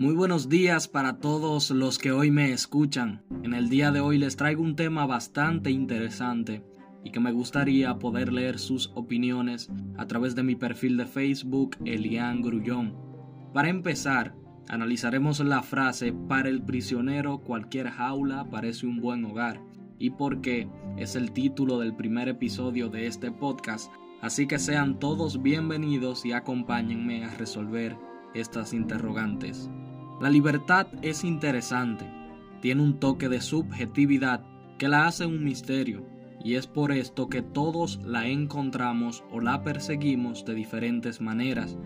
Muy buenos días para todos los que hoy me escuchan. En el día de hoy les traigo un tema bastante interesante y que me gustaría poder leer sus opiniones a través de mi perfil de Facebook Elian Grullón. Para empezar, analizaremos la frase para el prisionero cualquier jaula parece un buen hogar y por qué es el título del primer episodio de este podcast, así que sean todos bienvenidos y acompáñenme a resolver estas interrogantes. La libertad es interesante, tiene un toque de subjetividad que la hace un misterio, y es por esto que todos la encontramos o la perseguimos de diferentes maneras.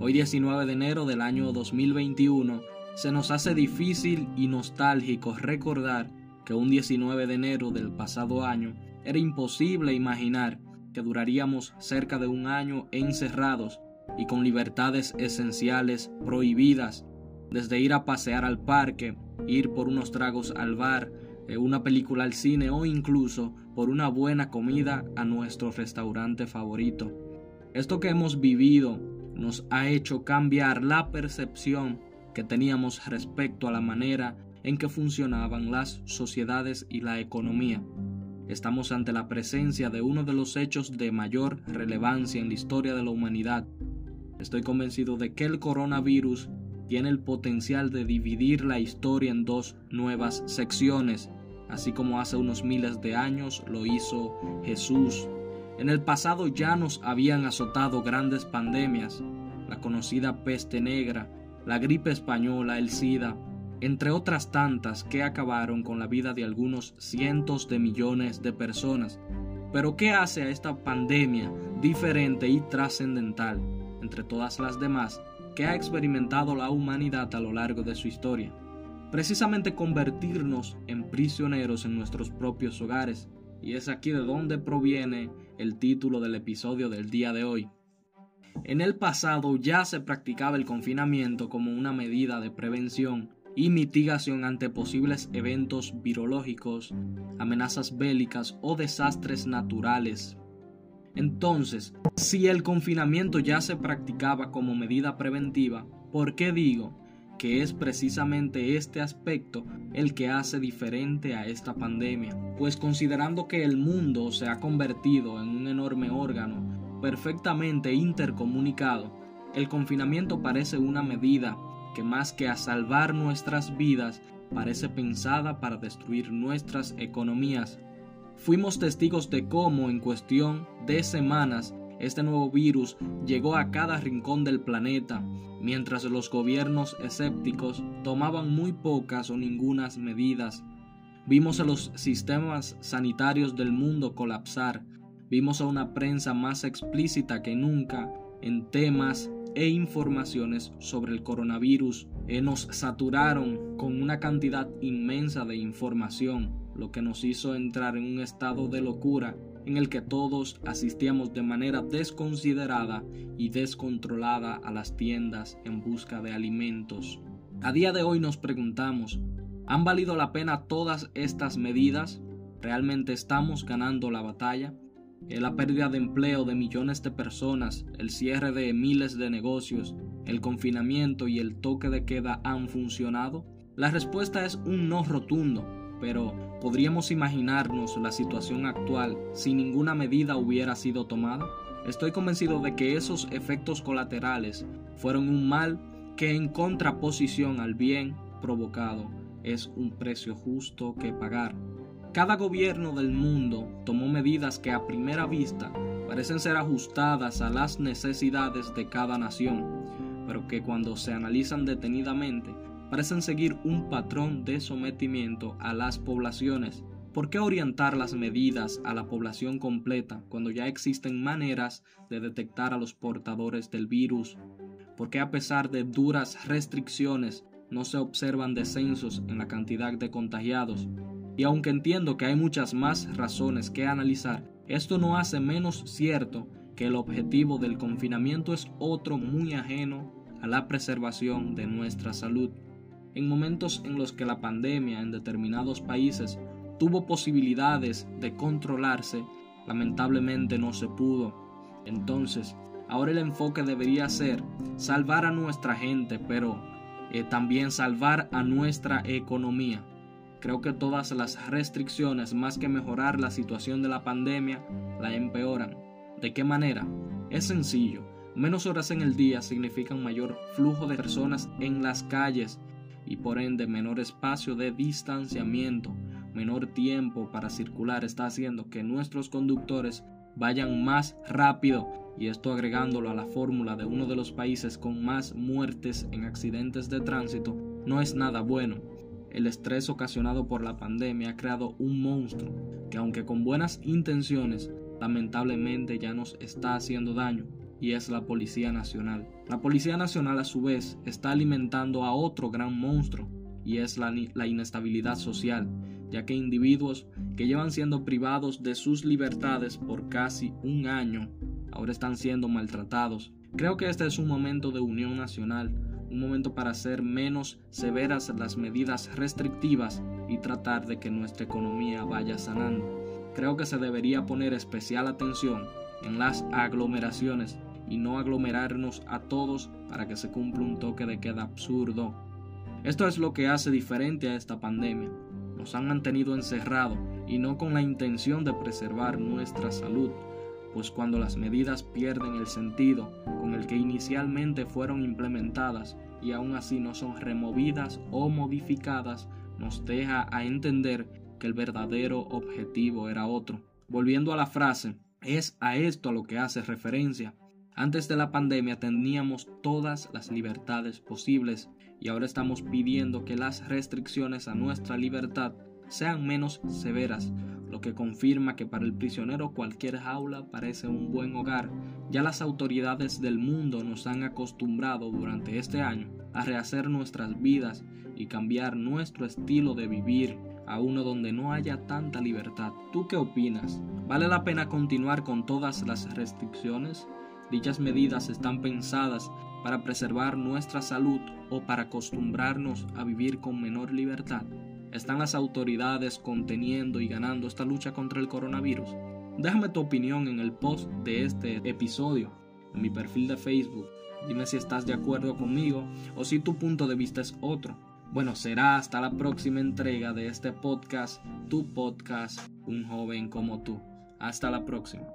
Hoy 19 de enero del año 2021 se nos hace difícil y nostálgico recordar que un 19 de enero del pasado año era imposible imaginar que duraríamos cerca de un año encerrados y con libertades esenciales prohibidas, desde ir a pasear al parque, ir por unos tragos al bar, eh, una película al cine o incluso por una buena comida a nuestro restaurante favorito. Esto que hemos vivido nos ha hecho cambiar la percepción que teníamos respecto a la manera en que funcionaban las sociedades y la economía. Estamos ante la presencia de uno de los hechos de mayor relevancia en la historia de la humanidad. Estoy convencido de que el coronavirus tiene el potencial de dividir la historia en dos nuevas secciones, así como hace unos miles de años lo hizo Jesús. En el pasado ya nos habían azotado grandes pandemias, la conocida peste negra, la gripe española, el SIDA, entre otras tantas que acabaron con la vida de algunos cientos de millones de personas. Pero ¿qué hace a esta pandemia diferente y trascendental, entre todas las demás, que ha experimentado la humanidad a lo largo de su historia? Precisamente convertirnos en prisioneros en nuestros propios hogares, y es aquí de donde proviene el título del episodio del día de hoy. En el pasado ya se practicaba el confinamiento como una medida de prevención y mitigación ante posibles eventos virológicos, amenazas bélicas o desastres naturales. Entonces, si el confinamiento ya se practicaba como medida preventiva, ¿por qué digo que es precisamente este aspecto el que hace diferente a esta pandemia? Pues considerando que el mundo se ha convertido en un enorme órgano perfectamente intercomunicado, el confinamiento parece una medida que más que a salvar nuestras vidas, parece pensada para destruir nuestras economías. Fuimos testigos de cómo en cuestión de semanas este nuevo virus llegó a cada rincón del planeta, mientras los gobiernos escépticos tomaban muy pocas o ningunas medidas. Vimos a los sistemas sanitarios del mundo colapsar, vimos a una prensa más explícita que nunca en temas e informaciones sobre el coronavirus eh, nos saturaron con una cantidad inmensa de información, lo que nos hizo entrar en un estado de locura en el que todos asistíamos de manera desconsiderada y descontrolada a las tiendas en busca de alimentos. A día de hoy nos preguntamos, ¿han valido la pena todas estas medidas? ¿Realmente estamos ganando la batalla? la pérdida de empleo de millones de personas, el cierre de miles de negocios, el confinamiento y el toque de queda han funcionado? La respuesta es un no rotundo, pero ¿podríamos imaginarnos la situación actual si ninguna medida hubiera sido tomada? Estoy convencido de que esos efectos colaterales fueron un mal que en contraposición al bien provocado es un precio justo que pagar. Cada gobierno del mundo tomó medidas que a primera vista parecen ser ajustadas a las necesidades de cada nación, pero que cuando se analizan detenidamente parecen seguir un patrón de sometimiento a las poblaciones. ¿Por qué orientar las medidas a la población completa cuando ya existen maneras de detectar a los portadores del virus? ¿Por qué a pesar de duras restricciones no se observan descensos en la cantidad de contagiados? Y aunque entiendo que hay muchas más razones que analizar, esto no hace menos cierto que el objetivo del confinamiento es otro muy ajeno a la preservación de nuestra salud. En momentos en los que la pandemia en determinados países tuvo posibilidades de controlarse, lamentablemente no se pudo. Entonces, ahora el enfoque debería ser salvar a nuestra gente, pero eh, también salvar a nuestra economía. Creo que todas las restricciones, más que mejorar la situación de la pandemia, la empeoran. ¿De qué manera? Es sencillo. Menos horas en el día significan mayor flujo de personas en las calles y por ende menor espacio de distanciamiento, menor tiempo para circular está haciendo que nuestros conductores vayan más rápido y esto agregándolo a la fórmula de uno de los países con más muertes en accidentes de tránsito no es nada bueno. El estrés ocasionado por la pandemia ha creado un monstruo que aunque con buenas intenciones lamentablemente ya nos está haciendo daño y es la Policía Nacional. La Policía Nacional a su vez está alimentando a otro gran monstruo y es la, la inestabilidad social ya que individuos que llevan siendo privados de sus libertades por casi un año ahora están siendo maltratados. Creo que este es un momento de unión nacional, un momento para hacer menos severas las medidas restrictivas y tratar de que nuestra economía vaya sanando. Creo que se debería poner especial atención en las aglomeraciones y no aglomerarnos a todos para que se cumpla un toque de queda absurdo. Esto es lo que hace diferente a esta pandemia nos han mantenido encerrados y no con la intención de preservar nuestra salud, pues cuando las medidas pierden el sentido con el que inicialmente fueron implementadas y aún así no son removidas o modificadas, nos deja a entender que el verdadero objetivo era otro. Volviendo a la frase, es a esto a lo que hace referencia. Antes de la pandemia teníamos todas las libertades posibles y ahora estamos pidiendo que las restricciones a nuestra libertad sean menos severas, lo que confirma que para el prisionero cualquier jaula parece un buen hogar. Ya las autoridades del mundo nos han acostumbrado durante este año a rehacer nuestras vidas y cambiar nuestro estilo de vivir a uno donde no haya tanta libertad. ¿Tú qué opinas? ¿Vale la pena continuar con todas las restricciones? Dichas medidas están pensadas para preservar nuestra salud o para acostumbrarnos a vivir con menor libertad? ¿Están las autoridades conteniendo y ganando esta lucha contra el coronavirus? Déjame tu opinión en el post de este episodio, en mi perfil de Facebook. Dime si estás de acuerdo conmigo o si tu punto de vista es otro. Bueno, será hasta la próxima entrega de este podcast, tu podcast, un joven como tú. Hasta la próxima.